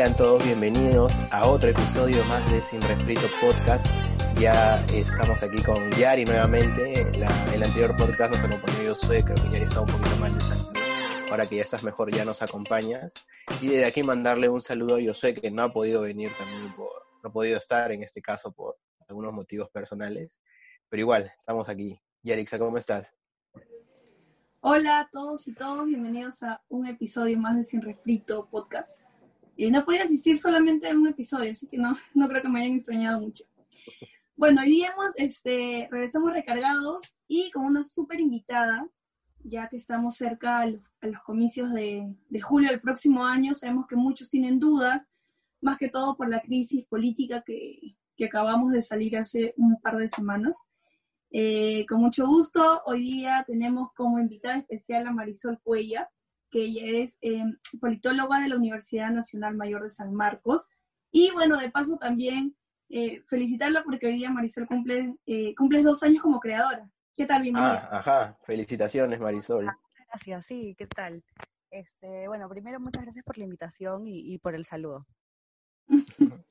Sean todos bienvenidos a otro episodio más de Sin Refrito Podcast. Ya estamos aquí con Yari nuevamente. el anterior podcast nos acompañó yo soy, creo que Yari está un poquito mal de salud. Ahora que ya estás mejor, ya nos acompañas. Y desde aquí mandarle un saludo a Josué, que no ha podido venir también por, no ha podido estar en este caso por algunos motivos personales. Pero igual, estamos aquí. Yarixa, ¿cómo estás? Hola a todos y todos, bienvenidos a un episodio más de Sin Refrito Podcast. Eh, no podía asistir solamente a un episodio, así que no, no creo que me hayan extrañado mucho. Bueno, hoy día hemos, este, regresamos recargados y con una súper invitada, ya que estamos cerca a los, comicios de, de, julio del próximo año. Sabemos que muchos tienen dudas, más que todo por la crisis política que, que acabamos de salir hace un par de semanas. Eh, con mucho gusto, hoy día tenemos como invitada especial a Marisol Cuella, que ella es eh, politóloga de la Universidad Nacional Mayor de San Marcos. Y bueno, de paso también eh, felicitarla porque hoy día Marisol cumple cumples dos años como creadora. ¿Qué tal? Bienvenida. Ah, ajá, felicitaciones Marisol. Ah, gracias, sí, ¿qué tal? Este, bueno, primero muchas gracias por la invitación y, y por el saludo.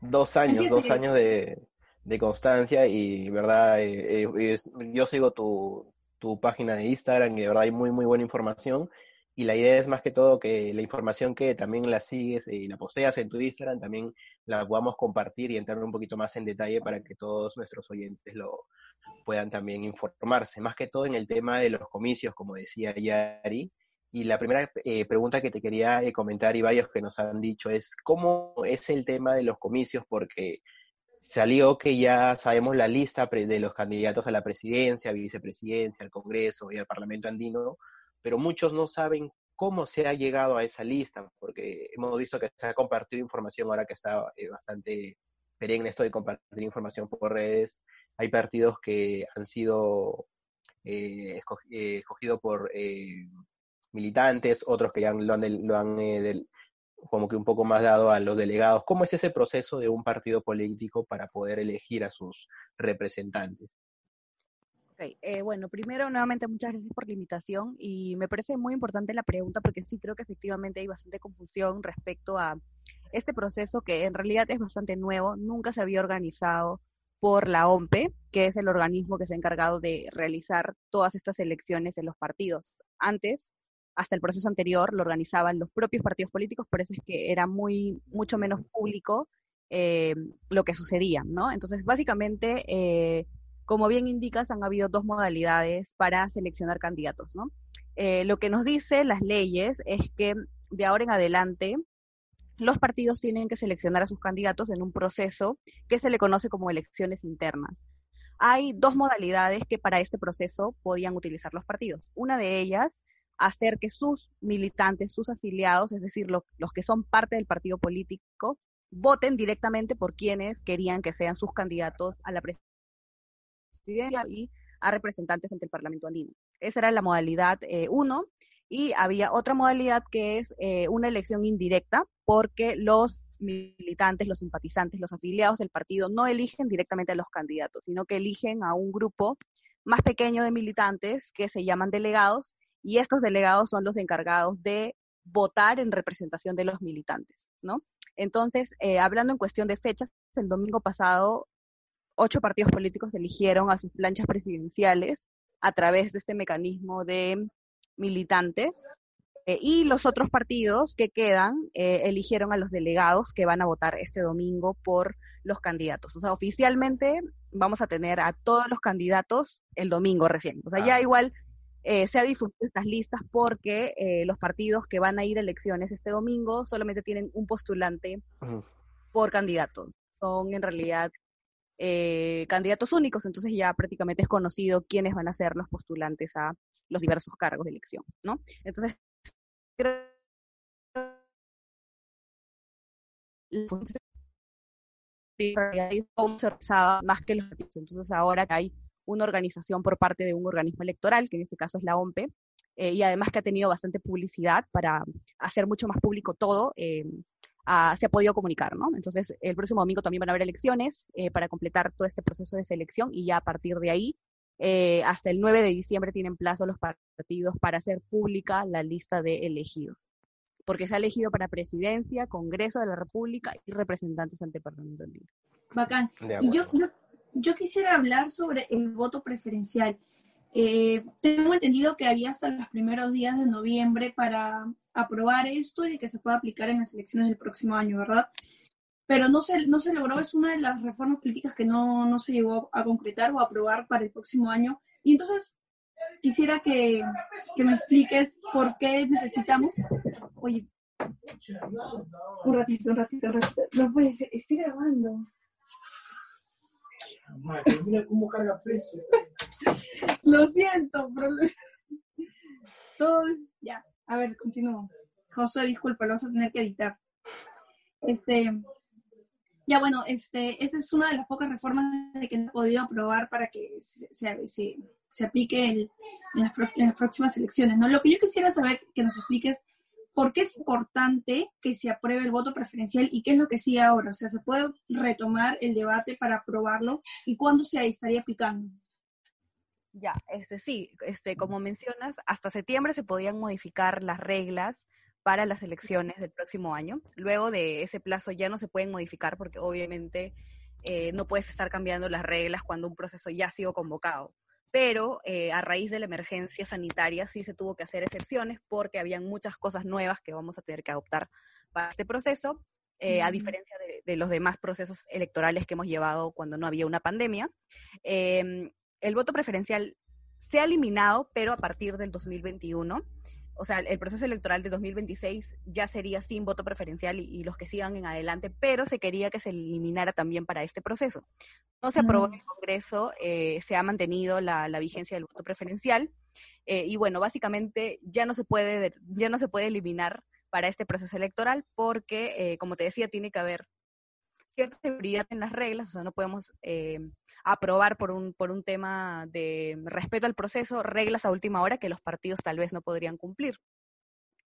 dos años, dos años de, de constancia y verdad eh, eh, yo sigo tu, tu, página de Instagram y de verdad hay muy muy buena información y la idea es más que todo que la información que también la sigues y la posteas en tu Instagram también la podamos compartir y entrar un poquito más en detalle para que todos nuestros oyentes lo puedan también informarse, más que todo en el tema de los comicios, como decía Yari. Y la primera eh, pregunta que te quería comentar y varios que nos han dicho es, ¿cómo es el tema de los comicios? Porque salió que ya sabemos la lista de los candidatos a la presidencia, vicepresidencia, al Congreso y al Parlamento andino, pero muchos no saben cómo se ha llegado a esa lista, porque hemos visto que se ha compartido información ahora que está eh, bastante perenne esto de compartir información por redes. Hay partidos que han sido eh, eh escogidos por eh, militantes, otros que ya lo han, lo han como que un poco más dado a los delegados. ¿Cómo es ese proceso de un partido político para poder elegir a sus representantes? Okay. Eh, bueno, primero, nuevamente, muchas gracias por la invitación y me parece muy importante la pregunta porque sí creo que efectivamente hay bastante confusión respecto a este proceso que en realidad es bastante nuevo, nunca se había organizado por la OMPE, que es el organismo que se ha encargado de realizar todas estas elecciones en los partidos. Antes, hasta el proceso anterior lo organizaban los propios partidos políticos, por eso es que era muy, mucho menos público eh, lo que sucedía, ¿no? Entonces, básicamente, eh, como bien indicas, han habido dos modalidades para seleccionar candidatos, ¿no? Eh, lo que nos dice las leyes es que de ahora en adelante los partidos tienen que seleccionar a sus candidatos en un proceso que se le conoce como elecciones internas. Hay dos modalidades que para este proceso podían utilizar los partidos. Una de ellas hacer que sus militantes, sus afiliados, es decir, los que son parte del partido político, voten directamente por quienes querían que sean sus candidatos a la presidencia y a representantes ante el Parlamento andino. Esa era la modalidad 1 eh, y había otra modalidad que es eh, una elección indirecta porque los militantes, los simpatizantes, los afiliados del partido no eligen directamente a los candidatos, sino que eligen a un grupo más pequeño de militantes que se llaman delegados y estos delegados son los encargados de votar en representación de los militantes, ¿no? Entonces, eh, hablando en cuestión de fechas, el domingo pasado, ocho partidos políticos eligieron a sus planchas presidenciales a través de este mecanismo de militantes eh, y los otros partidos que quedan eh, eligieron a los delegados que van a votar este domingo por los candidatos. O sea, oficialmente vamos a tener a todos los candidatos el domingo recién. O sea, ya ah. igual eh, se ha difundido estas listas porque eh, los partidos que van a ir a elecciones este domingo solamente tienen un postulante por candidato. Son en realidad eh, candidatos únicos, entonces ya prácticamente es conocido quiénes van a ser los postulantes a los diversos cargos de elección, ¿no? Entonces, más que los Entonces ahora hay una organización por parte de un organismo electoral, que en este caso es la OMPE, eh, y además que ha tenido bastante publicidad para hacer mucho más público todo, eh, se ha podido comunicar, ¿no? Entonces, el próximo domingo también van a haber elecciones eh, para completar todo este proceso de selección y ya a partir de ahí, hasta el 9 de diciembre tienen plazo los partidos para hacer pública la lista de elegidos. porque se ha elegido para presidencia, Congreso de la República y representantes ante el Parlamento Bacán. Y yo, yo, yo, quisiera hablar sobre el voto preferencial. Eh, tengo entendido que había hasta los primeros días de noviembre para aprobar esto y que se pueda aplicar en las elecciones del próximo año, ¿verdad? Pero no se, no se logró, es una de las reformas políticas que no, no se llegó a concretar o a aprobar para el próximo año. Y entonces, quisiera que, que me expliques por qué necesitamos. Oye, un ratito, un ratito, un ratito. No puede ser, estoy grabando. mira cómo carga precio. Lo siento, pero... Todo, ya. A ver, continúo. Josué, disculpa, lo vas a tener que editar. Este, ya bueno, este, esa es una de las pocas reformas de que no he podido aprobar para que se, se, aplique en, las, próximas elecciones. ¿no? Lo que yo quisiera saber que nos expliques por qué es importante que se apruebe el voto preferencial y qué es lo que sigue ahora. O sea, ¿se puede retomar el debate para aprobarlo y cuándo se estaría aplicando? Ya, este sí, este, como mencionas, hasta septiembre se podían modificar las reglas para las elecciones del próximo año. Luego de ese plazo ya no se pueden modificar porque obviamente eh, no puedes estar cambiando las reglas cuando un proceso ya ha sido convocado pero eh, a raíz de la emergencia sanitaria sí se tuvo que hacer excepciones porque habían muchas cosas nuevas que vamos a tener que adoptar para este proceso, eh, a diferencia de, los demás procesos electorales que hemos llevado cuando no había una pandemia. El voto preferencial se ha eliminado, pero a partir del 2021 o sea, el proceso electoral de 2026 ya sería sin voto preferencial y, los que sigan en adelante, pero se quería que se eliminara también para este proceso. No se aprobó en el Congreso, eh, se ha mantenido la, vigencia del voto preferencial eh, y bueno, básicamente ya no se puede, ya no se puede eliminar para este proceso electoral porque, eh, como te decía, tiene que haber cierta seguridad en las reglas, o sea, no podemos aprobar por un, por un tema de respeto al proceso reglas a última hora que los partidos tal vez no podrían cumplir.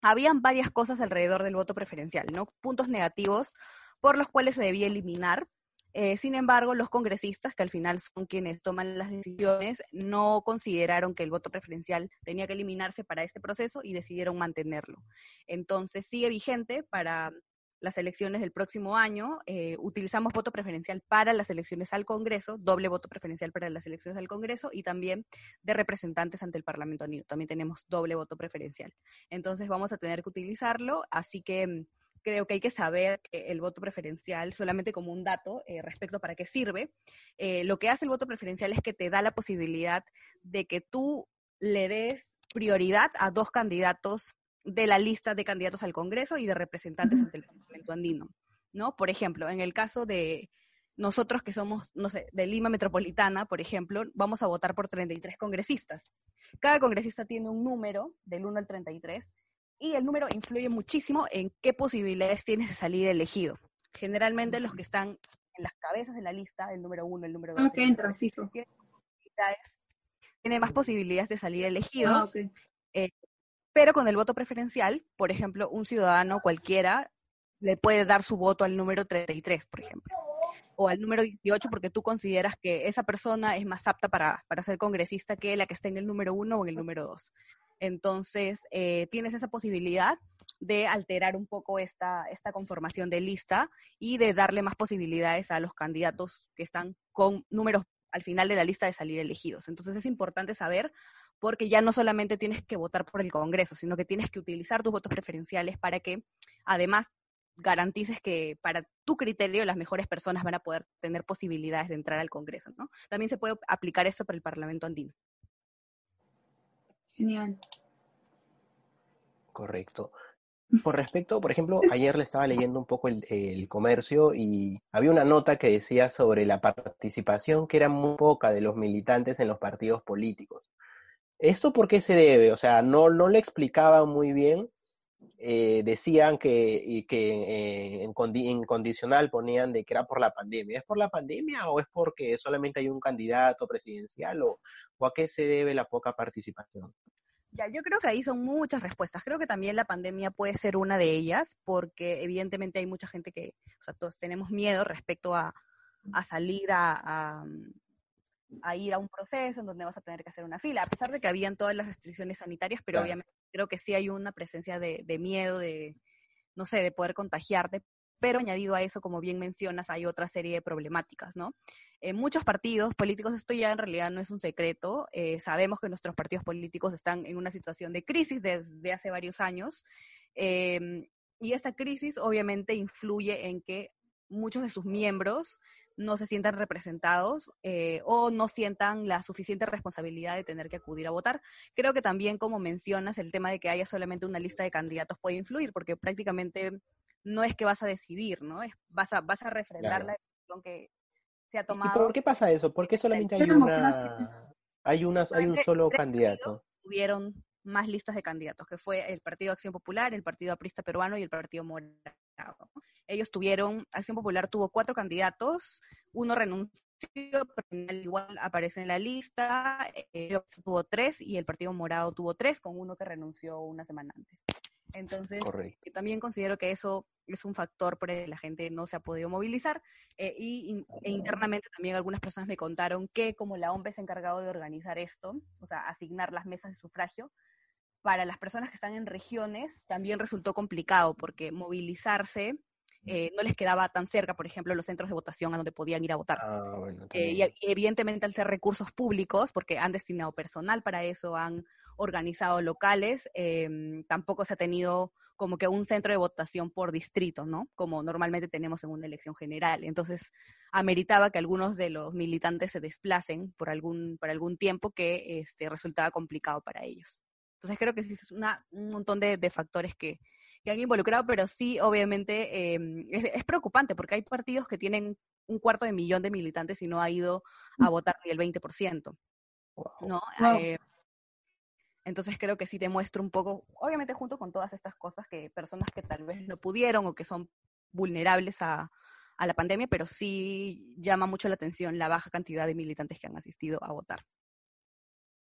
Habían varias cosas alrededor del voto preferencial, ¿no? Puntos negativos por los cuales se debía eliminar. Eh, sin embargo, los congresistas, que al final son quienes toman las decisiones, no consideraron que el voto preferencial tenía que eliminarse para este proceso y decidieron mantenerlo. Entonces, sigue vigente para las elecciones del próximo año, eh, utilizamos voto preferencial para las elecciones al Congreso, doble voto preferencial para las elecciones al Congreso y también de representantes ante el Parlamento Unido. También tenemos doble voto preferencial. Entonces vamos a tener que utilizarlo, así que mm, creo que hay que saber el voto preferencial, solamente como un dato eh, respecto para qué sirve, eh, lo que hace el voto preferencial es que te da la posibilidad de que tú le des prioridad a dos candidatos de la lista de candidatos al Congreso y de representantes ante el Parlamento andino, ¿no? Por ejemplo, en el caso de nosotros que somos, no sé, de Lima Metropolitana, por ejemplo, vamos a votar por 33 congresistas. Cada congresista tiene un número del 1 al 33 y el número influye muchísimo en qué posibilidades tienes de salir elegido. Generalmente los que están en las cabezas de la lista, el número 1, el número 2, okay, tiene más posibilidades de salir elegido. Ah, eh, pero con el voto preferencial, por ejemplo, un ciudadano cualquiera le puede dar su voto al número 33, por ejemplo, o al número 18 porque tú consideras que esa persona es más apta para, ser congresista que la que está en el número 1 o en el número 2. Entonces, eh, tienes esa posibilidad de alterar un poco esta, esta conformación de lista y de darle más posibilidades a los candidatos que están con números al final de la lista de salir elegidos. Entonces es importante saber porque ya no solamente tienes que votar por el Congreso, sino que tienes que utilizar tus votos preferenciales para que además garantices que para tu criterio las mejores personas van a poder tener posibilidades de entrar al Congreso, ¿no? También se puede aplicar eso para el Parlamento andino. Genial. Correcto. Por respecto, por ejemplo, ayer le estaba leyendo un poco el, el, comercio y había una nota que decía sobre la participación que era muy poca de los militantes en los partidos políticos. ¿Esto por qué se debe? O sea, no, no le explicaban muy bien. Eh, decían que, que eh, en, en, condicional ponían de que era por la pandemia. ¿Es por la pandemia o es porque solamente hay un candidato presidencial o, a qué se debe la poca participación? Ya, yo creo que ahí son muchas respuestas. Creo que también la pandemia puede ser una de ellas, porque evidentemente hay mucha gente que, o sea, todos tenemos miedo respecto a, a salir a ir a un proceso en donde vas a tener que hacer una fila, a pesar de que habían todas las restricciones sanitarias, pero obviamente creo que sí hay una presencia de, miedo, de, no sé, de poder contagiarte, pero añadido a eso, como bien mencionas, hay otra serie de problemáticas, ¿no? En muchos partidos políticos, esto ya en realidad no es un secreto, eh, sabemos que nuestros partidos políticos están en una situación de crisis desde hace varios años, em, y esta crisis obviamente influye en que muchos de sus miembros no se sientan representados eh, o no sientan la suficiente responsabilidad de tener que acudir a votar. Creo que también, como mencionas, el tema de que haya solamente una lista de candidatos puede influir, porque prácticamente no es que vas a decidir, ¿no? Es, vas, a, vas a refrendar la decisión que se ha tomado. ¿Y por qué pasa eso? ¿Por qué solamente hay una, hay, unas, hay un solo candidato? Tuvieron más listas de candidatos, que fue el Partido Acción Popular, el Partido Aprista Peruano y el Partido Morado. Ellos tuvieron, Acción Popular tuvo cuatro candidatos, uno renunció, pero igual aparece en la lista, eh, tuvo tres y el Partido Morado tuvo tres, con uno que renunció una semana antes. Entonces, también considero que eso es un factor por el que la gente no se ha podido movilizar. Eh, y e internamente también algunas personas me contaron que como la OMP se ha encargado de organizar esto, o sea, asignar las mesas de sufragio, para las personas que están en regiones también resultó complicado porque movilizarse eh, no les quedaba tan cerca, por ejemplo, los centros de votación a donde podían ir a votar. Ah, eh, y, evidentemente al ser recursos públicos, porque han destinado personal para eso, han organizado locales, em, tampoco se ha tenido como que un centro de votación por distrito, ¿no? Como normalmente tenemos en una elección general. Entonces, ameritaba que algunos de los militantes se desplacen por algún, por algún tiempo que este, resultaba complicado para ellos. Entonces creo que sí es una, un montón de, factores que, han involucrado, pero sí, obviamente, em, es, preocupante porque hay partidos que tienen un cuarto de millón de militantes y no ha ido a mm. votar ni el 20%. ¿no? Eh, entonces creo que sí demuestra un poco, obviamente junto con todas estas cosas, que personas que tal vez no pudieron o que son vulnerables a, a la pandemia, pero sí llama mucho la atención la baja cantidad de militantes que han asistido a votar.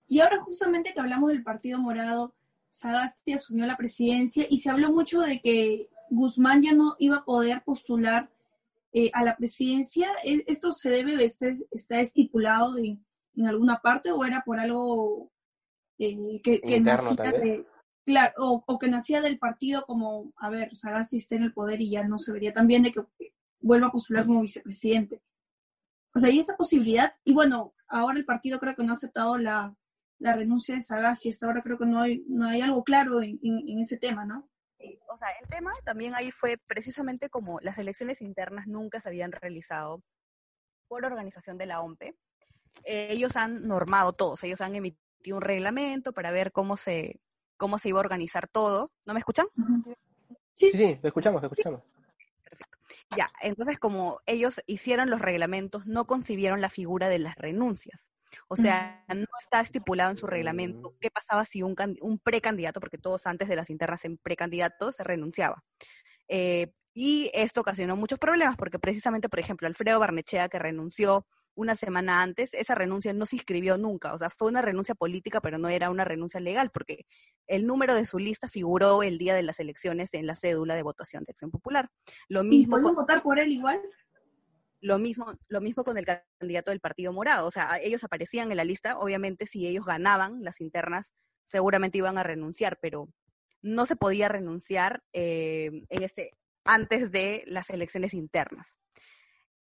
Y ahora justamente que hablamos del Partido Morado, Sagasti asumió la presidencia y se habló mucho de que Guzmán ya no iba a poder postular eh, a la presidencia. ¿E-, ¿Esto se debe, este, está estipulado en, alguna parte o era por algo eh, que, nacía claro, o, que nacía del partido como, a ver, Sagasti está en el poder y ya no se vería tan bien de que vuelva a postular como vicepresidente? O sea, hay esa posibilidad. Y bueno, ahora el partido creo que no ha aceptado la, la renuncia de Sagasti. Hasta ahora creo que no hay, no hay algo claro en, ese tema, ¿no? o sea, el tema también ahí fue precisamente como las elecciones internas nunca se habían realizado por organización de la OMP. Eh, ellos han normado todos, ellos han emitido un reglamento para ver cómo se, cómo se iba a organizar todo. ¿No me escuchan? Sí, sí, sí, te escuchamos, te escuchamos. Perfecto. Ya, entonces como ellos hicieron los reglamentos, no concibieron la figura de las renuncias. O sea, no está estipulado en su reglamento qué pasaba si un, un precandidato, porque todos antes de las internas en precandidatos se renunciaba. Eh, y esto ocasionó muchos problemas, porque precisamente, por ejemplo, Alfredo Barnechea, que renunció una semana antes, esa renuncia no se inscribió nunca. O sea, fue una renuncia política, pero no era una renuncia legal, porque el número de su lista figuró el día de las elecciones en la cédula de votación de Acción Popular. Lo mismo. ¿Y votar por él igual? Lo mismo, lo mismo con el candidato del Partido Morado. O sea, ellos aparecían en la lista, obviamente si ellos ganaban las internas, seguramente iban a renunciar, pero no se podía renunciar eh, en este, antes de las elecciones internas.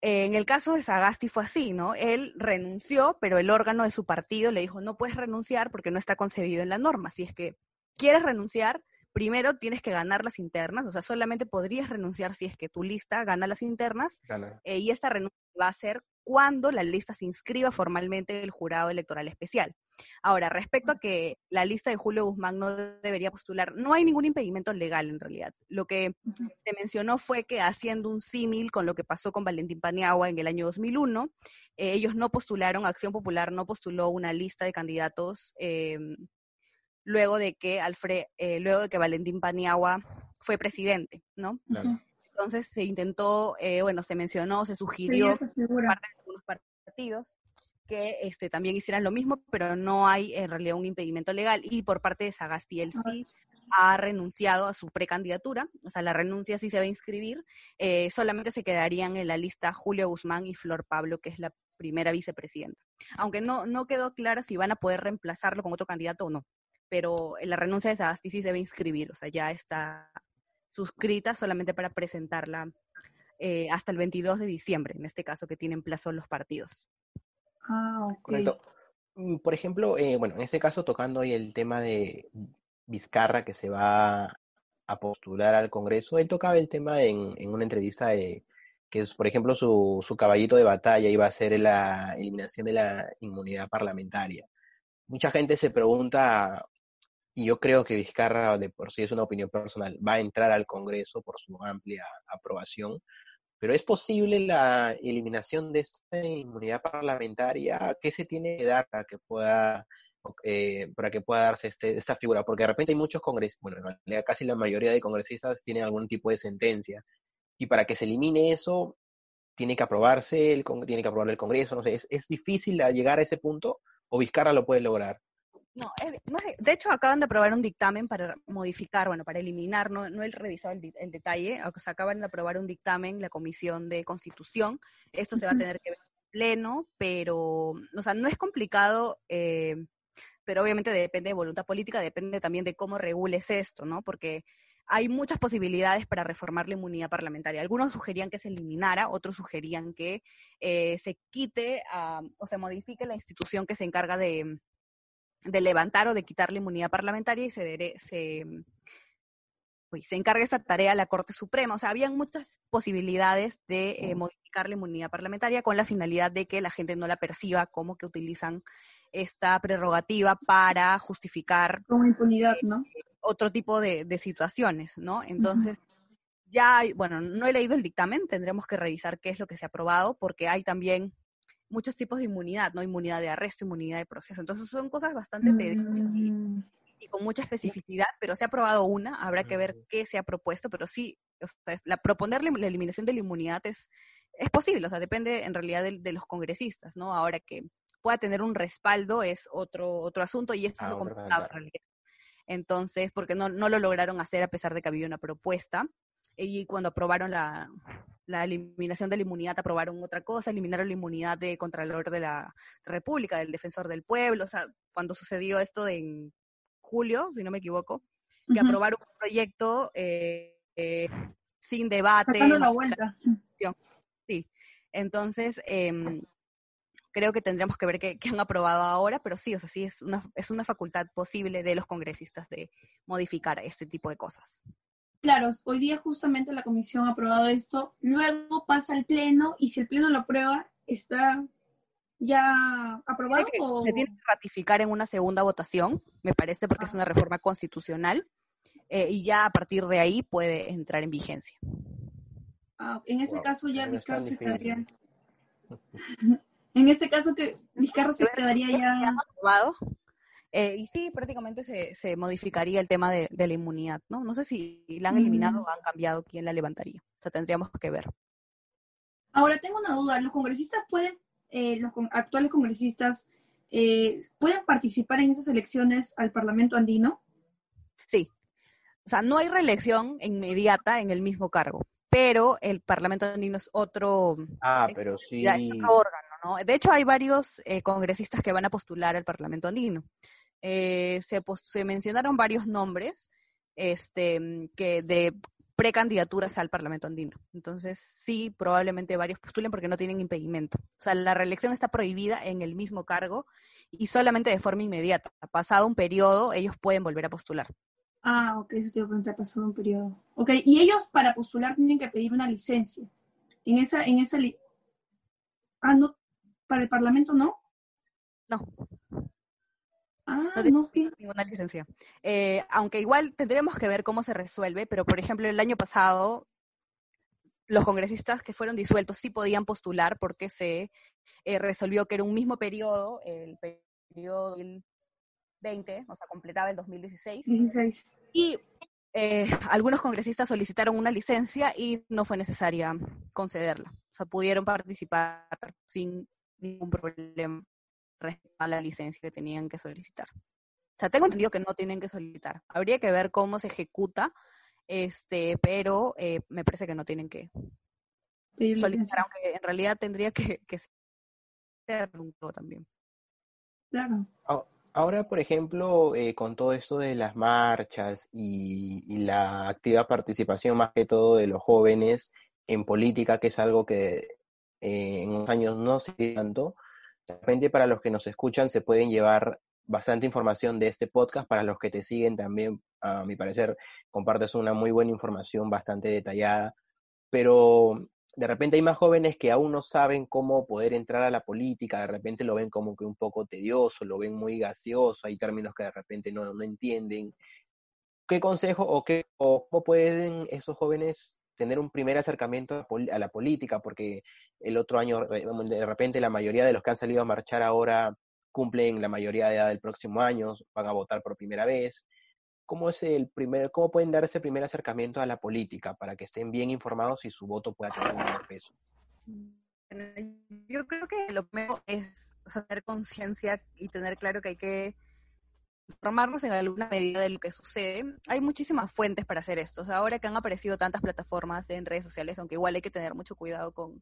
En el caso de Sagasti fue así, ¿no? Él renunció, pero el órgano de su partido le dijo, no puedes renunciar porque no está concebido en la norma. Si es que quieres renunciar, primero tienes que ganar las internas, o sea, solamente podrías renunciar si es que tu lista gana las internas, eh, y esta renuncia va a ser cuando la lista se inscriba formalmente en el jurado electoral especial. Ahora, respecto a que la lista de Julio Guzmán no debería postular, no hay ningún impedimento legal en realidad. Lo que se mencionó fue que haciendo un símil con lo que pasó con Valentín Paniagua en el año 2001, eh, ellos no postularon, Acción Popular no postuló una lista de candidatos eh, luego de que Alfred, eh, luego de que Valentín Paniagua fue presidente, ¿no? Entonces se intentó, eh, bueno, se mencionó, se sugirió por parte de algunos partidos que este, también hicieran lo mismo, pero no hay en realidad un impedimento legal. Y por parte de Sagasti, él sí ha renunciado a su precandidatura, o sea, la renuncia sí se va a inscribir, eh, solamente se quedarían en la lista Julio Guzmán y Flor Pablo, que es la primera vicepresidenta. Aunque no, no quedó clara si van a poder reemplazarlo con otro candidato o no pero la renuncia de Sagasti sí se debe inscribir, o sea, ya está suscrita solamente para presentarla eh, hasta el 22 de diciembre, en este caso que tienen plazo los partidos. Ah, ok. Correcto. Mm, Por ejemplo, eh, bueno, en este caso tocando hoy el tema de Vizcarra que se va a postular al Congreso, él tocaba el tema en, en una entrevista de que es, por ejemplo, su, su caballito de batalla iba a ser la eliminación de la inmunidad parlamentaria. Mucha gente se pregunta, y yo creo que Vizcarra, de por sí es una opinión personal, va a entrar al Congreso por su amplia aprobación, pero ¿es posible la eliminación de esta inmunidad parlamentaria? ¿Qué se tiene que dar para que pueda, eh, para que pueda darse este, esta figura? Porque de repente hay muchos congresistas, bueno, casi la mayoría de congresistas tienen algún tipo de sentencia, y para que se elimine eso, tiene que aprobarse, el, tiene que aprobar el Congreso, no sé, ¿es, es difícil llegar a ese punto o Vizcarra lo puede lograr? No, es- no es- de hecho acaban de aprobar un dictamen para modificar, bueno, para eliminar, no, no he revisado el, el detalle, o sea, acaban de aprobar un dictamen la Comisión de Constitución, esto se va a tener que ver en pleno, pero, o sea, no es complicado, eh, pero obviamente depende de voluntad política, depende también de cómo regules esto, ¿no? Porque hay muchas posibilidades para reformar la inmunidad parlamentaria. Algunos sugerían que se eliminara, otros sugerían que eh, se quite, ah, o se modifique la institución que se encarga de, de levantar o de quitar la inmunidad parlamentaria y se, dere- se, uy, se encarga esa tarea a la Corte Suprema. O sea, habían muchas posibilidades de eh, modificar la inmunidad parlamentaria con la finalidad de que la gente no la perciba como que utilizan esta prerrogativa para justificar Como impunidad, ¿no? otro tipo de, de situaciones, ¿no? Entonces, ya, hay- bueno, no he leído el dictamen, tendremos que revisar qué es lo que se ha aprobado, porque hay también muchos tipos de inmunidad, ¿no? Inmunidad de arresto, inmunidad de proceso. Entonces, son cosas bastante y, Mm, y con mucha especificidad, pero se ha aprobado una, habrá que ver qué se ha propuesto, pero sí, o sea, la, proponerle la eliminación de la inmunidad es, es posible, o sea, depende en realidad de, de los congresistas, ¿no? Ahora que pueda tener un respaldo es otro, otro asunto y Ah, es lo complicado en realidad. Entonces, porque no, no lo lograron hacer a pesar de que había una propuesta. Y cuando aprobaron la, la eliminación de la inmunidad, aprobaron otra cosa, eliminaron la inmunidad de Contralor de la República, del Defensor del Pueblo. O sea, cuando sucedió esto de en julio, si no me equivoco, que aprobaron un proyecto eh, eh, sin debate. Sacando la vuelta. Sí. Entonces, em, creo que tendríamos que ver qué, qué han aprobado ahora, pero sí, o sea, sí es una, es una facultad posible de los congresistas de modificar este tipo de cosas. Claro, hoy día justamente la comisión ha aprobado esto, luego pasa al pleno y si el pleno lo aprueba, está ya aprobado o Se tiene que ratificar en una segunda votación, me parece, porque es una reforma constitucional, eh, y ya a partir de ahí puede entrar en vigencia. Ah, en ese Wow, caso ya no Vizcarra se quedaría. en ese caso que Vizcarra se quedaría ya. aprobado. Eh, y sí, prácticamente se, se modificaría el tema de, de la inmunidad, ¿no? No sé si la han eliminado Mm. o han cambiado quién la levantaría. O sea, tendríamos que ver. Ahora tengo una duda, los congresistas pueden, eh, los con- actuales congresistas eh, pueden participar en esas elecciones al Parlamento andino. Sí. O sea, no hay reelección inmediata en el mismo cargo, pero el Parlamento andino es otro, Ah, Eh, pero sí. ya es otro órgano, ¿no? De hecho, hay varios eh, congresistas que van a postular al Parlamento andino. Eh, se, mencionaron varios nombres este, mm, que de precandidaturas al Parlamento andino. Entonces, sí, probablemente varios postulen porque no tienen impedimento. O sea, la reelección está prohibida en el mismo cargo y solamente de forma inmediata. Pasado un periodo, ellos pueden volver a postular. Ah, ok, eso te iba a preguntar, pasado un periodo. Ok, y ellos para postular tienen que pedir una licencia. En esa, en esa li- Ah, no, para el Parlamento no. No, Ah, No tiene- no, ninguna licencia. Eh, aunque igual tendremos que ver cómo se resuelve, pero por ejemplo, el año pasado los congresistas que fueron disueltos sí podían postular porque se eh, resolvió que era un mismo periodo, el periodo del 20, o sea, completaba el 2016, 16. y eh, algunos congresistas solicitaron una licencia y no fue necesaria concederla. O sea, pudieron participar sin ningún problema respecto a la licencia que tenían que solicitar. O sea, tengo entendido que no tienen que solicitar. Habría que ver cómo se ejecuta, este, pero eh, me parece que no tienen que Pedir solicitar, licencia. aunque en realidad tendría que, que ser un juego también. Claro. Ah, Ahora, por ejemplo, eh, con todo esto de las marchas y, y, la activa participación más que todo de los jóvenes en política, que es algo que eh, en unos años no se tanto, de repente para los que nos escuchan se pueden llevar bastante información de este podcast, para los que te siguen también, a mi parecer, compartes una muy buena información bastante detallada, pero de repente hay más jóvenes que aún no saben cómo poder entrar a la política, de repente lo ven como que un poco tedioso, lo ven muy gaseoso, hay términos que de repente no, no entienden. ¿Qué consejo o, qué, o cómo pueden esos jóvenes tener un primer acercamiento a la política? Porque el otro año, de repente, la mayoría de los que han salido a marchar ahora cumplen la mayoría de edad del próximo año, van a votar por primera vez. ¿Cómo, es el primer, ¿Cómo pueden dar ese primer acercamiento a la política para que estén bien informados y su voto pueda tener un mayor peso? Yo creo que lo primero es tener conciencia y tener claro que hay que informarnos en alguna medida de lo que sucede. Hay muchísimas fuentes para hacer esto. ahora que han aparecido tantas plataformas en redes sociales, aunque igual hay que tener mucho cuidado con,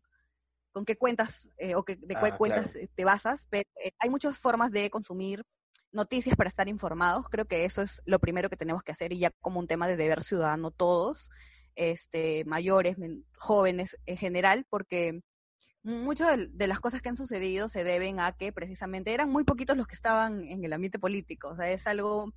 con qué cuentas eh, o que, de qué ah, cuentas te basas, pero eh, hay muchas formas de consumir noticias para estar informados. Creo que eso es lo primero que tenemos que hacer y ya como un tema de deber ciudadano todos, este, mayores, jóvenes en general, porque muchas de, las cosas que han sucedido se deben a que precisamente eran muy poquitos los que estaban en el ambiente político. O sea, es algo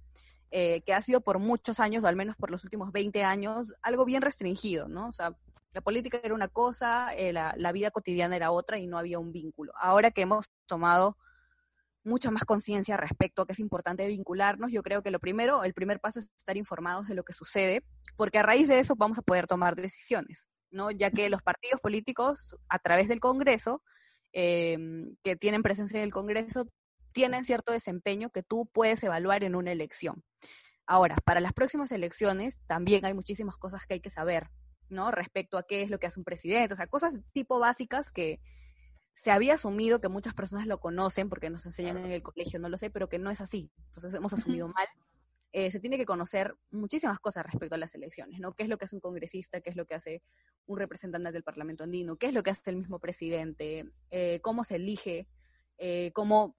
eh, que ha sido por muchos años, o al menos por los últimos 20 años, algo bien restringido, ¿no? O sea, la política era una cosa, eh, la, vida cotidiana era otra y no había un vínculo. Ahora que hemos tomado mucha más conciencia respecto a que es importante vincularnos, yo creo que lo primero, el primer paso es estar informados de lo que sucede, porque a raíz de eso vamos a poder tomar decisiones, ¿no? Ya que los partidos políticos, a través del Congreso, em, que tienen presencia en el Congreso, tienen cierto desempeño que tú puedes evaluar en una elección. Ahora, para las próximas elecciones también hay muchísimas cosas que hay que saber. ¿no? Respecto a qué es lo que hace un presidente, o sea, cosas tipo básicas que se había asumido que muchas personas lo conocen porque nos enseñan en el colegio, no lo sé, pero que no es así. Entonces hemos asumido mal. Eh, se tiene que conocer muchísimas cosas respecto a las elecciones, ¿no? ¿Qué es lo que hace un congresista? ¿Qué es lo que hace un representante del Parlamento andino? ¿Qué es lo que hace el mismo presidente? Eh, ¿Cómo se elige? Eh, ¿Cómo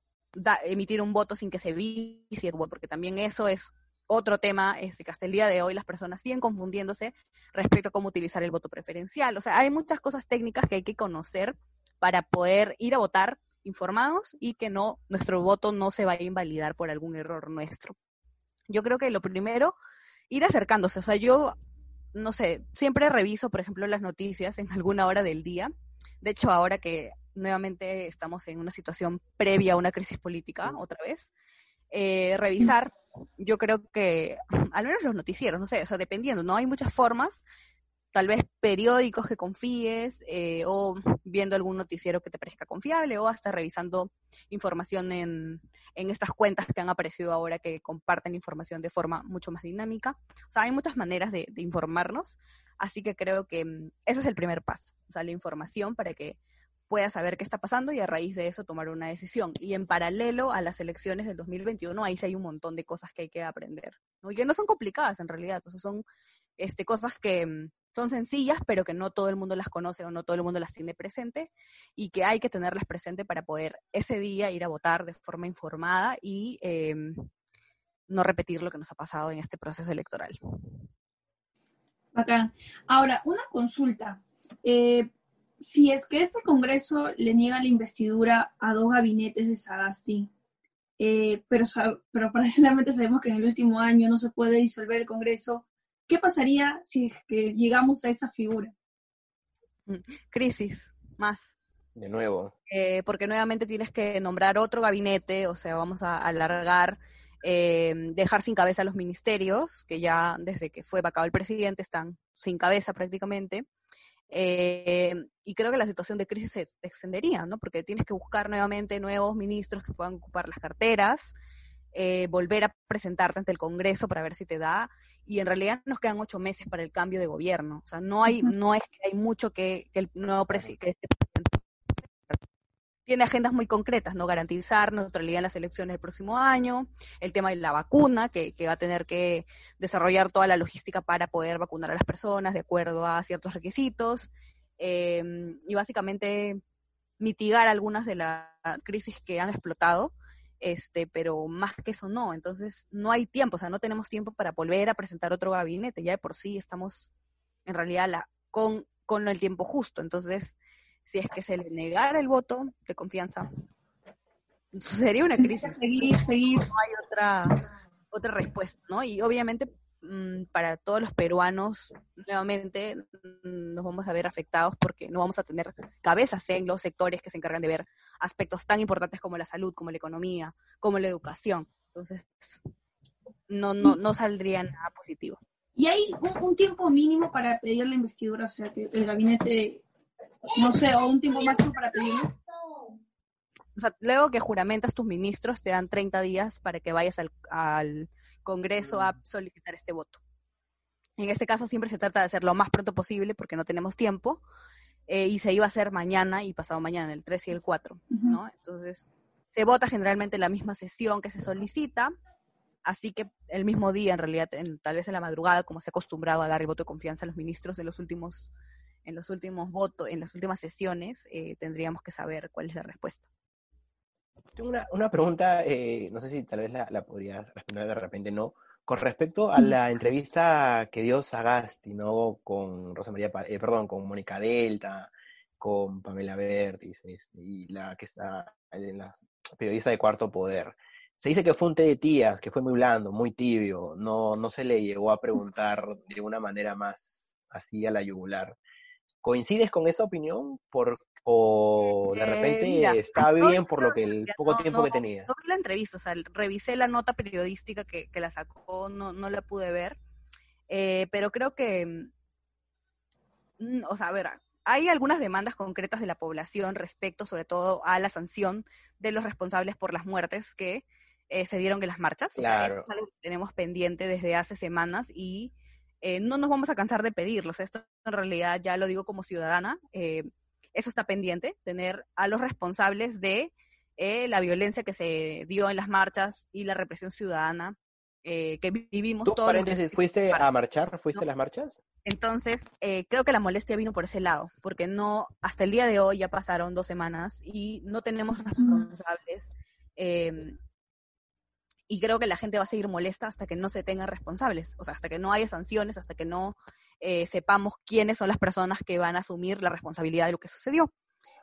emitir un voto sin que se vicie? Porque también eso es otro tema es que hasta el día de hoy las personas siguen confundiéndose respecto a cómo utilizar el voto preferencial. O sea, hay muchas cosas técnicas que hay que conocer para poder ir a votar informados y que no nuestro voto no se vaya a invalidar por algún error nuestro. Yo creo que lo primero, ir acercándose. O sea, yo, no sé, siempre reviso, por ejemplo, las noticias en alguna hora del día. De hecho, ahora que nuevamente estamos en una situación previa a una crisis política, otra vez, eh, revisar yo creo que, al menos los noticieros, no sé, o sea, dependiendo, ¿no? Hay muchas formas, tal vez periódicos que confíes, eh, o viendo algún noticiero que te parezca confiable, o hasta revisando información en, en estas cuentas que han aparecido ahora que comparten información de forma mucho más dinámica. O sea, hay muchas maneras de, de informarnos, así que creo que mm, ese es el primer paso, o sea, la información para que pueda saber qué está pasando y a raíz de eso tomar una decisión. Y en paralelo a las elecciones del 2021, ahí sí hay un montón de cosas que hay que aprender, ¿no? y que no son complicadas en realidad, o son este, cosas que mm, son sencillas, pero que no todo el mundo las conoce o no todo el mundo las tiene presente y que hay que tenerlas presente para poder ese día ir a votar de forma informada y em, no repetir lo que nos ha pasado en este proceso electoral. Bacán. Ahora, una consulta. Eh, si es que este Congreso le niega la investidura a dos gabinetes de Sagasti, eh, pero, pero paralelamente sabemos que en el último año no se puede disolver el Congreso, ¿qué pasaría si es que llegamos a esa figura? Mm, crisis, más. De nuevo. Eh, porque nuevamente tienes que nombrar otro gabinete, o sea, vamos a alargar, eh, dejar sin cabeza a los ministerios, que ya desde que fue vacado el presidente están sin cabeza prácticamente. Eh, y creo que la situación de crisis se extendería, ¿no? Porque tienes que buscar nuevamente nuevos ministros que puedan ocupar las carteras, eh, volver a presentarte ante el Congreso para ver si te da. Y en realidad nos quedan ocho meses para el cambio de gobierno. O sea, no hay, no es que hay mucho que, el nuevo presidente tiene agendas muy concretas, ¿no? Garantizar neutralidad en las elecciones del próximo año, el tema de la vacuna, que, va a tener que desarrollar toda la logística para poder vacunar a las personas de acuerdo a ciertos requisitos, em, y básicamente mitigar algunas de las crisis que han explotado este, pero más que eso no, entonces no hay tiempo, o sea, no tenemos tiempo para volver a presentar otro gabinete, ya de por sí estamos en realidad la, con, con el tiempo justo, entonces si es que se le negara el voto de confianza, sería una crisis. Seguir, seguir. No hay otra, otra respuesta, ¿no? Y obviamente para todos los peruanos, nuevamente mm, nos vamos a ver afectados porque no vamos a tener cabezas en los sectores que se encargan de ver aspectos tan importantes como la salud, como la economía, como la educación. Entonces, no, no, no saldría nada positivo. ¿Y hay un, un tiempo mínimo para pedir la investidura? O sea, que el gabinete, no sé, o un tiempo máximo para pedirlo. O sea, luego que juramentas tus ministros, te dan 30 días para que vayas al, al Congreso a solicitar este voto. En este caso siempre se trata de hacerlo lo más pronto posible porque no tenemos tiempo eh, y se iba a hacer mañana y pasado mañana, el 3 y el 4, ¿no? Entonces, se vota generalmente en la misma sesión que se solicita, así que el mismo día, en realidad, en- tal vez en la madrugada, como se ha acostumbrado a dar el voto de confianza a los ministros en los últimos, en los últimos votos, en las últimas sesiones, eh, tendríamos que saber cuál es la respuesta. Tengo una, una pregunta, eh, no sé si tal vez la, la podría responder de repente, no. Con respecto a la entrevista que dio Sagasti, ¿no? Con Rosa María, eh, perdón, con Mónica Delta, con Pamela Bertis, este, y la que está en la periodista de Cuarto Poder. Se dice que fue un té de tías, que fue muy blando, muy tibio, no, no se le llegó a preguntar de una manera más así a la yugular. ¿Coincides con esa opinión? Por, ¿O de Eh, repente mira, está no, bien por lo que el poco no- tiempo que tenía? No vi la entrevista, o sea, revisé la nota periodística que, que la sacó, no, no la pude ver, eh, pero creo que, mm, o sea, a ver, hay algunas demandas concretas de la población respecto sobre todo a la sanción de los responsables por las muertes que eh, se dieron en las marchas. O sea, eso Claro. es algo que tenemos pendiente desde hace semanas y eh, no nos vamos a cansar de pedirlo. O sea, esto en realidad ya lo digo como ciudadana. Eso está pendiente, tener a los responsables de eh, la violencia que se dio en las marchas y la represión ciudadana eh, que vi- vivimos ¿Tú, todos. paréntesis, fuiste a marchar? ¿Fuiste a las marchas? entonces, eh, creo que la molestia vino por ese lado, porque no, hasta el día de hoy ya pasaron dos semanas y no tenemos responsables. eh, y creo que la gente va a seguir molesta hasta que no se tengan responsables, o sea, hasta que no haya sanciones, hasta que no eh, sepamos quiénes son las personas que van a asumir la responsabilidad de lo que sucedió.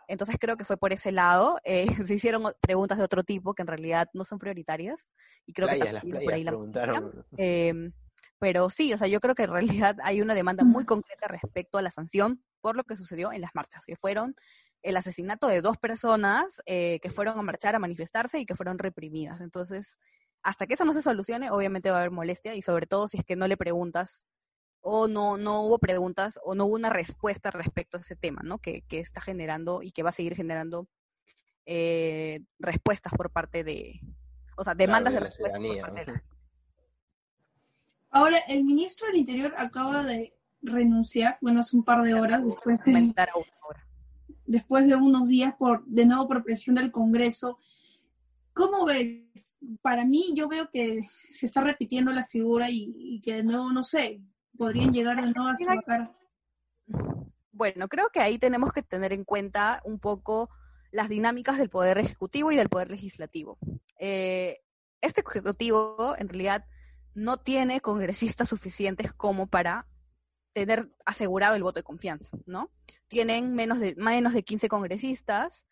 Entonces creo que fue por ese lado. eh, se hicieron preguntas de otro tipo que en realidad no son prioritarias y creo Playas, que las también por ahí la. Eh, pero sí, o sea, yo creo que en realidad hay una demanda muy concreta respecto a la sanción por lo que sucedió en las marchas, que fueron el asesinato de dos personas eh, que fueron a marchar, a manifestarse y que fueron reprimidas. Entonces, hasta que eso no se solucione, obviamente va a haber molestia y sobre todo si es que no le preguntas o no, no hubo preguntas o no hubo una respuesta respecto a ese tema, ¿no? Que, que está generando y que va a seguir generando eh, respuestas por parte de, o sea, demandas de respuestas por parte de la gente. Ahora, el ministro del Interior acaba de renunciar, bueno, hace un par de horas, después de, después de unos días, por de nuevo por presión del Congreso. ¿Cómo ves? Para mí, yo veo que se está repitiendo la figura y, y que de nuevo, no sé, podrían llegar de nuevo a sacar. Bueno, creo que ahí tenemos que tener en cuenta un poco las dinámicas del poder ejecutivo y del poder legislativo. Eh, este ejecutivo, en realidad, no tiene congresistas suficientes como para tener asegurado el voto de confianza, ¿no? Tienen menos de, menos de 15 congresistas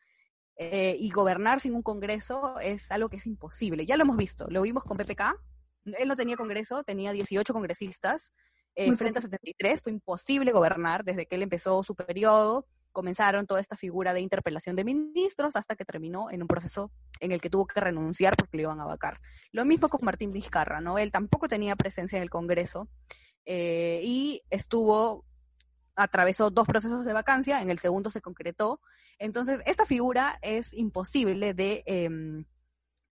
eh, y gobernar sin un congreso es algo que es imposible. Ya lo hemos visto, lo vimos con PPK. Él no tenía congreso, tenía 18 congresistas eh, frente a 73. Fue imposible gobernar desde que él empezó su periodo. Comenzaron toda esta figura de interpelación de ministros hasta que terminó en un proceso en el que tuvo que renunciar porque lo iban a vacar. Lo mismo con Martín Vizcarra, ¿no? Él tampoco tenía presencia en el Congreso eh, y estuvo, atravesó dos procesos de vacancia, en el segundo se concretó. Entonces, esta figura es imposible de eh,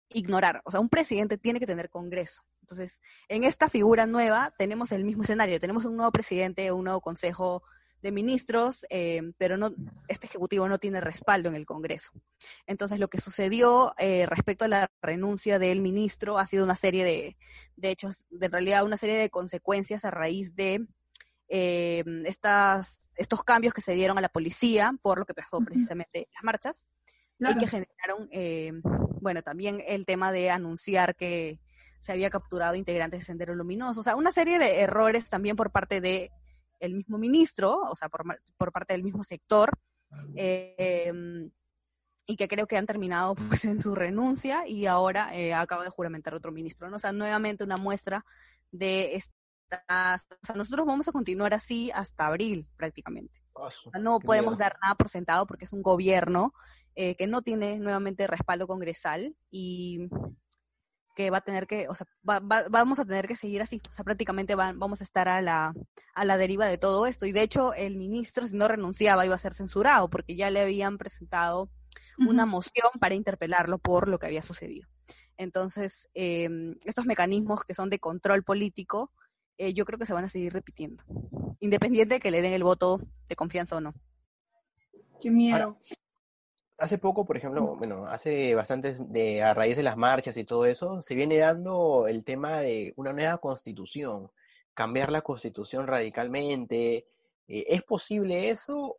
ignorar. O sea, un presidente tiene que tener Congreso. Entonces, en esta figura nueva tenemos el mismo escenario. Tenemos un nuevo presidente, un nuevo consejo de ministros, eh, pero no, este ejecutivo no tiene respaldo en el Congreso. Entonces, lo que sucedió eh, respecto a la renuncia del ministro ha sido una serie de, de hechos, de en realidad una serie de consecuencias a raíz de eh, estas, estos cambios que se dieron a la policía por lo que pasó precisamente en las marchas y Claro. que generaron, eh, bueno, también el tema de anunciar que se había capturado integrantes de Sendero Luminoso, o sea, una serie de errores también por parte de el mismo ministro, o sea, por, por parte del mismo sector, eh, y que creo que han terminado pues en su renuncia y ahora eh, acaba de juramentar otro ministro, ¿no? O sea, nuevamente una muestra de o sea, nosotros vamos a continuar así hasta abril prácticamente. O sea, no podemos dar nada por sentado porque es un gobierno eh, que no tiene nuevamente respaldo congresal y que va a tener que, o sea, vamos a tener que seguir así, o sea, prácticamente vamos a estar a la, a la deriva de todo esto. Y de hecho, el ministro, si no renunciaba, iba a ser censurado, porque ya le habían presentado una moción para interpelarlo por lo que había sucedido. Entonces, em, estos mecanismos que son de control político, eh, yo creo que se van a seguir repitiendo, independiente de que le den el voto de confianza o no. Qué miedo hace poco, por ejemplo, bueno, hace bastantes, de, a raíz de las marchas y todo eso, se viene dando el tema de una nueva constitución, cambiar la constitución radicalmente. Eh, ¿Es posible eso?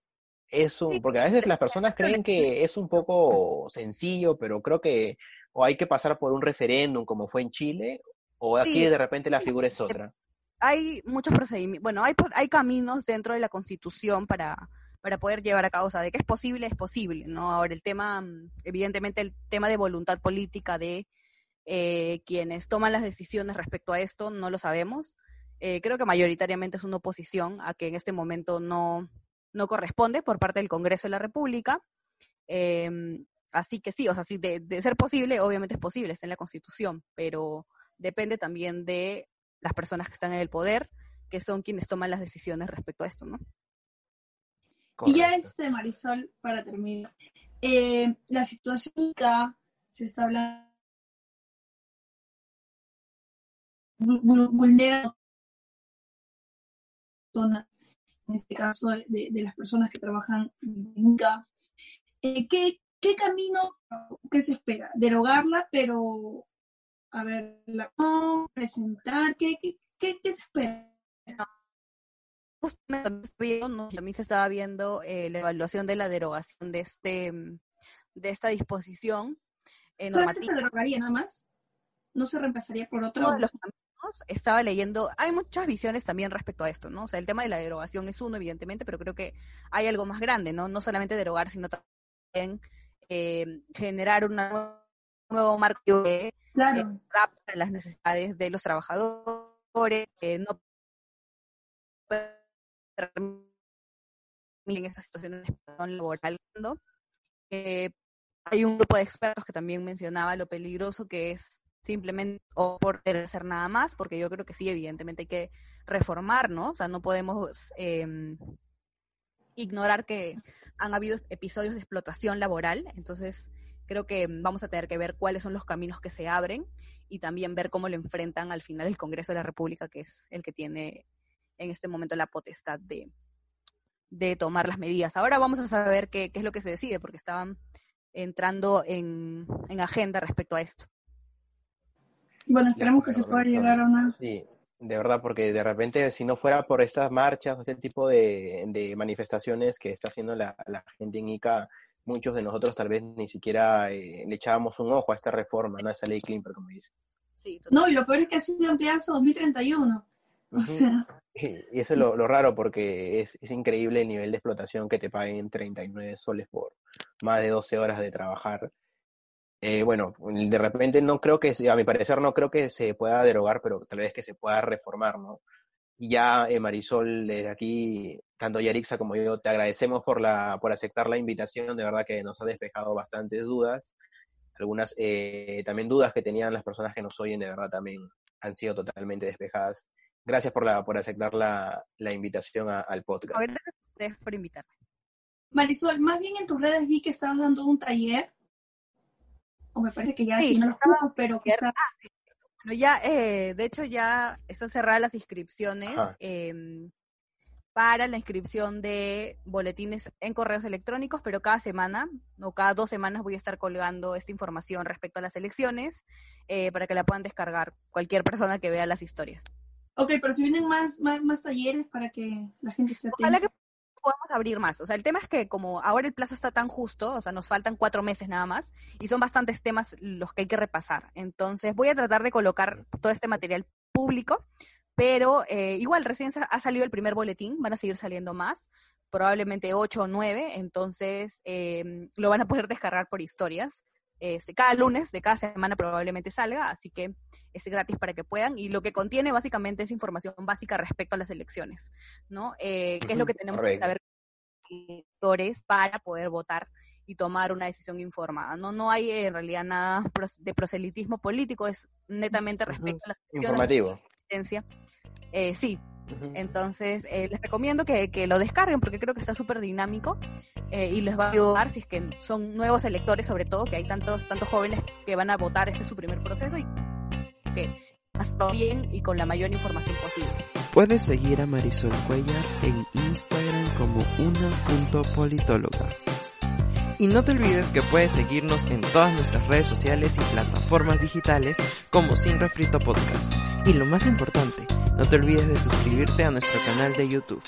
eso? Porque a veces las personas creen que es un poco sencillo, pero creo que o hay que pasar por un referéndum como fue en Chile, o aquí de repente la figura es otra. Hay muchos procedimientos, bueno, hay, hay caminos dentro de la constitución para para poder llevar a cabo, o sea, de que es posible, es posible, ¿no? Ahora el tema, mm, evidentemente el tema de voluntad política de eh, quienes toman las decisiones respecto a esto, no lo sabemos. Eh, creo que mayoritariamente es una oposición a que en este momento no, no corresponde por parte del Congreso de la República. Em, así que sí, o sea, sí, de, de, ser posible, obviamente es posible, está en la Constitución, pero depende también de las personas que están en el poder, que son quienes toman las decisiones respecto a esto, ¿no? Y ya este, Marisol, para terminar, eh, la situación se está hablando vulnera en este caso de, las personas que trabajan en INCA. Eh, ¿qué, ¿Qué camino, qué se espera? Derogarla, pero, a ver, la presentar, ¿qué, qué, qué, qué se espera? también se estaba viendo eh, la evaluación de la derogación de este de esta disposición eh, normativa. se derogaría nada más? ¿No se reemplazaría por otro? De los estaba leyendo, hay muchas visiones también respecto a esto, ¿no? O sea, el tema de la derogación es uno, evidentemente, pero creo que hay algo más grande, ¿no? No solamente derogar, sino también eh, generar un nuevo marco que claro. adapta las necesidades de los trabajadores, no en esta situación de laboral. Eh, hay un grupo de expertos que también mencionaba lo peligroso que es simplemente o por querer hacer nada más, porque yo creo que sí, evidentemente hay que reformarnos, o sea, no podemos eh, ignorar que han habido episodios de explotación laboral, entonces creo que vamos a tener que ver cuáles son los caminos que se abren y también ver cómo lo enfrentan al final el Congreso de la República, que es el que tiene en este momento la potestad de, de tomar las medidas. Ahora vamos a saber qué, qué es lo que se decide, porque estaban entrando en, en agenda respecto a esto. Bueno, esperemos que se pueda llegar a una... Sí, de verdad, porque de repente, si no fuera por estas marchas, este tipo de, de manifestaciones que está haciendo la, la, gente en ICA, muchos de nosotros tal vez ni siquiera eh, le echábamos un ojo a esta reforma, ¿no? A esa ley Klimper, como dice. Sí, no, y lo peor es que ha sido ampliada hasta 2031. O sea, y eso es lo, raro porque es, es, increíble el nivel de explotación que te paguen 39 soles por más de 12 horas de trabajar. Eh, bueno, de repente no creo que, a mi parecer no creo que se pueda derogar, pero tal vez que se pueda reformar, ¿no? Y ya, eh, Marisol, desde aquí, tanto Yarixa como yo, te agradecemos por, la, por aceptar la invitación, de verdad que nos ha despejado bastantes dudas, algunas eh, también dudas que tenían las personas que nos oyen, de verdad también han sido totalmente despejadas. Gracias por, la, por aceptar la, la invitación al podcast. Gracias a ustedes por invitarme. Marisol, más bien en tus redes vi que estabas dando un taller, o me parece que ya sí, no lo puedo, pero quizás... Ah, bueno, ya, eh, de hecho ya están cerradas las inscripciones eh, para la inscripción de boletines en correos electrónicos, pero cada semana o cada dos semanas voy a estar colgando esta información respecto a las elecciones eh, para que la puedan descargar cualquier persona que vea las historias. Ok, pero si vienen más, más, más talleres para que la gente se Ojalá que podemos abrir más. O sea, el tema es que como ahora el plazo está tan justo, o sea, nos faltan cuatro meses nada más, y son bastantes temas los que hay que repasar. Entonces, voy a tratar de colocar todo este material público, pero eh, igual recién ha salido el primer boletín, van a seguir saliendo más, probablemente ocho o nueve, entonces em, lo van a poder descargar por historias. Este, cada lunes de cada semana probablemente salga, así que es gratis para que puedan. Y lo que contiene básicamente es información básica respecto a las elecciones, ¿no? Eh, ¿Qué es lo que tenemos que saber para poder votar y tomar una decisión informada? No, no hay en realidad nada de proselitismo político, es netamente respecto a las elecciones. Informativo. Eh, sí, entonces, eh, les recomiendo que, lo descarguen porque creo que está súper dinámico eh, y les va a ayudar si es que son nuevos electores, sobre todo, que hay tantos, tantos jóvenes que van a votar, este es su primer proceso y que hacerlo bien y con la mayor información posible. Puedes seguir a Marisol Cuellar en Instagram como una.politóloga. Y no te olvides que puedes seguirnos en todas nuestras redes sociales y plataformas digitales como Sin Refrito Podcast. Y lo más importante, no te olvides de suscribirte a nuestro canal de YouTube.